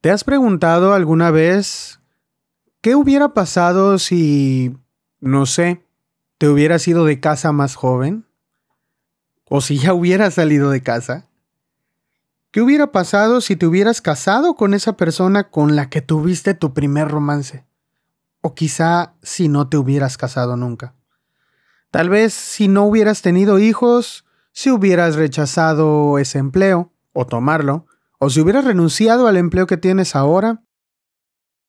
¿Te has preguntado alguna vez qué hubiera pasado si, no sé, te hubieras ido de casa más joven? ¿O si ya hubieras salido de casa? ¿Qué hubiera pasado si te hubieras casado con esa persona con la que tuviste tu primer romance? O quizá si no te hubieras casado nunca. Tal vez si no hubieras tenido hijos, si hubieras rechazado ese empleo, o tomarlo, o si hubieras renunciado al empleo que tienes ahora.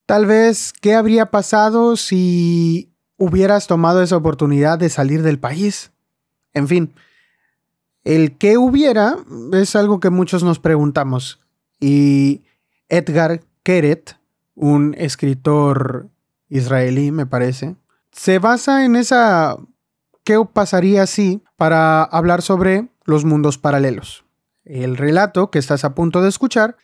Tal vez, ¿qué habría pasado si hubieras tomado esa oportunidad de salir del país? En fin, el qué hubiera es algo que muchos nos preguntamos. Y Edgar Keret, un escritor israelí, me parece, se basa en esa qué pasaría si para hablar sobre los mundos paralelos. El relato que estás a punto de escuchar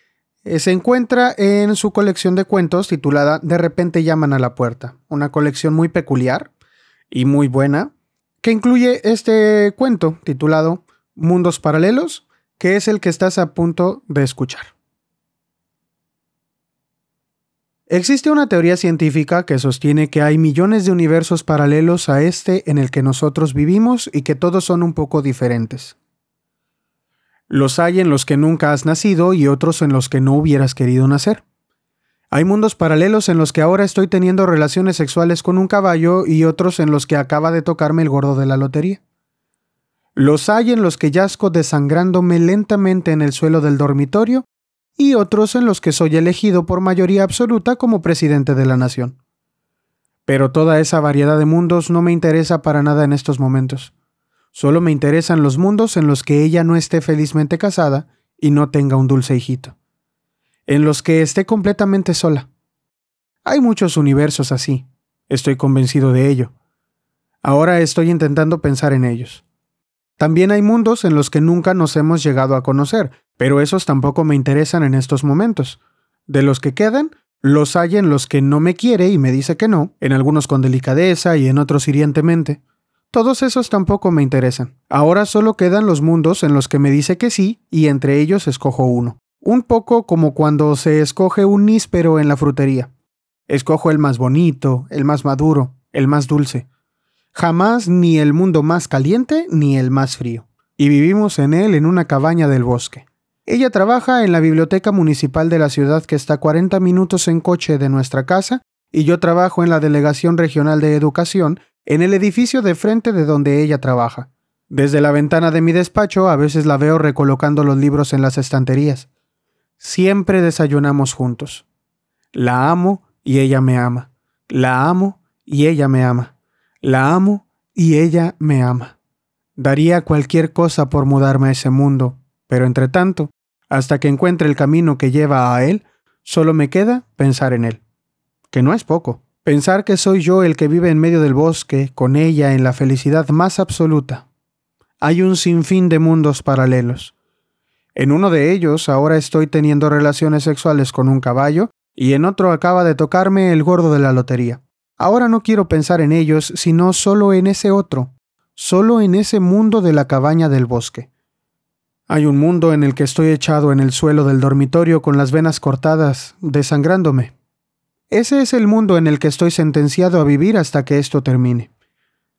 eh, se encuentra en su colección de cuentos titulada De repente llaman a la puerta, una colección muy peculiar y muy buena, que incluye este cuento titulado Mundos Paralelos, que es el que estás a punto de escuchar. Existe una teoría científica que sostiene que hay millones de universos paralelos a este en el que nosotros vivimos y que todos son un poco diferentes. Los hay en los que nunca has nacido y otros en los que no hubieras querido nacer. Hay mundos paralelos en los que ahora estoy teniendo relaciones sexuales con un caballo y otros en los que acaba de tocarme el gordo de la lotería. Los hay en los que yazco desangrándome lentamente en el suelo del dormitorio y otros en los que soy elegido por mayoría absoluta como presidente de la nación. Pero toda esa variedad de mundos no me interesa para nada en estos momentos. Solo me interesan los mundos en los que ella no esté felizmente casada y no tenga un dulce hijito. En los que esté completamente sola. Hay muchos universos así. Estoy convencido de ello. Ahora estoy intentando pensar en ellos. También hay mundos en los que nunca nos hemos llegado a conocer, pero esos tampoco me interesan en estos momentos. De los que quedan, los hay en los que no me quiere y me dice que no, en algunos con delicadeza y en otros hirientemente. Todos esos tampoco me interesan. Ahora solo quedan los mundos en los que me dice que sí y entre ellos escojo uno. Un poco como cuando se escoge un níspero en la frutería. Escojo el más bonito, el más maduro, el más dulce. Jamás ni el mundo más caliente ni el más frío. Y vivimos en él en una cabaña del bosque. Ella trabaja en la biblioteca municipal de la ciudad que está a 40 minutos en coche de nuestra casa y yo trabajo en la Delegación Regional de Educación en el edificio de frente de donde ella trabaja. Desde la ventana de mi despacho a veces la veo recolocando los libros en las estanterías. Siempre desayunamos juntos. La amo y ella me ama. La amo y ella me ama. La amo y ella me ama. Daría cualquier cosa por mudarme a ese mundo, pero entre tanto, hasta que encuentre el camino que lleva a él, solo me queda pensar en él. Que no es poco. Pensar que soy yo el que vive en medio del bosque, con ella en la felicidad más absoluta. Hay un sinfín de mundos paralelos. En uno de ellos ahora estoy teniendo relaciones sexuales con un caballo y en otro acaba de tocarme el gordo de la lotería. Ahora no quiero pensar en ellos, sino solo en ese otro, solo en ese mundo de la cabaña del bosque. Hay un mundo en el que estoy echado en el suelo del dormitorio con las venas cortadas, desangrándome, ese es el mundo en el que estoy sentenciado a vivir hasta que esto termine.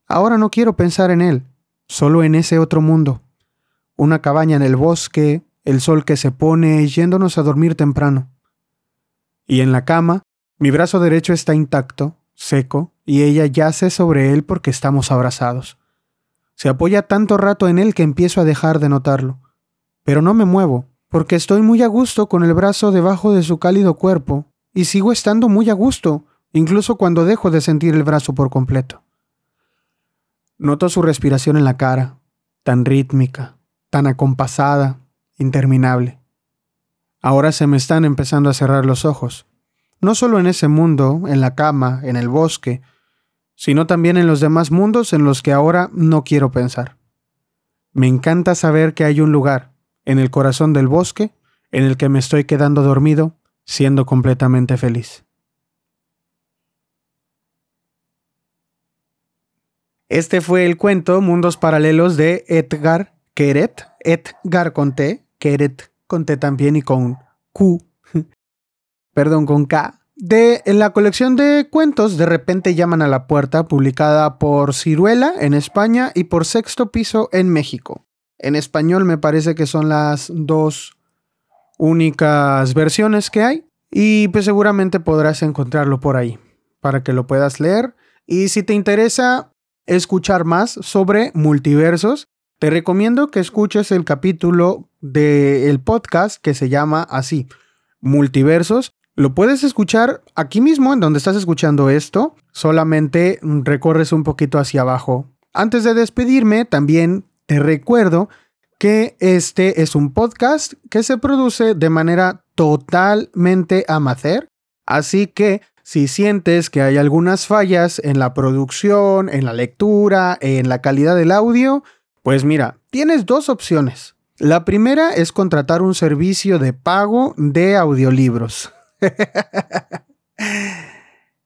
Ahora no quiero pensar en él, solo en ese otro mundo. Una cabaña en el bosque, el sol que se pone yéndonos a dormir temprano. Y en la cama, mi brazo derecho está intacto, seco, y ella yace sobre él porque estamos abrazados. Se apoya tanto rato en él que empiezo a dejar de notarlo. Pero no me muevo, porque estoy muy a gusto con el brazo debajo de su cálido cuerpo y sigo estando muy a gusto, incluso cuando dejo de sentir el brazo por completo. Noto su respiración en la cara, tan rítmica, tan acompasada, interminable. Ahora se me están empezando a cerrar los ojos, no solo en ese mundo, en la cama, en el bosque, sino también en los demás mundos en los que ahora no quiero pensar. Me encanta saber que hay un lugar, en el corazón del bosque, en el que me estoy quedando dormido siendo completamente feliz. Este fue el cuento Mundos Paralelos de Edgar Keret, Edgar con T, Keret con T también y con Q. perdón, con K, de la colección de cuentos De repente llaman a la puerta, publicada por Ciruela en España y por Sexto Piso en México. En español me parece que son las dos únicas versiones que hay y pues seguramente podrás encontrarlo por ahí para que lo puedas leer. Y si te interesa escuchar más sobre multiversos, te recomiendo que escuches el capítulo del podcast que se llama así, Multiversos. Lo puedes escuchar aquí mismo, en donde estás escuchando esto, solamente recorres un poquito hacia abajo. Antes de despedirme, también te recuerdo que este es un podcast que se produce de manera totalmente amateur, así que si sientes que hay algunas fallas en la producción, en la lectura, en la calidad del audio, pues mira, tienes dos opciones. La primera es contratar un servicio de pago de audiolibros.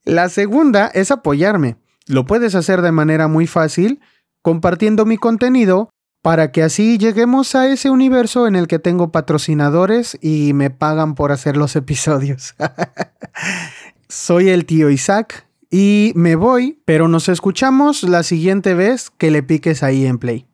la segunda es apoyarme. Lo puedes hacer de manera muy fácil compartiendo mi contenido para que así lleguemos a ese universo en el que tengo patrocinadores y me pagan por hacer los episodios. Soy el tío Isaac y me voy, pero nos escuchamos la siguiente vez que le piques ahí en play.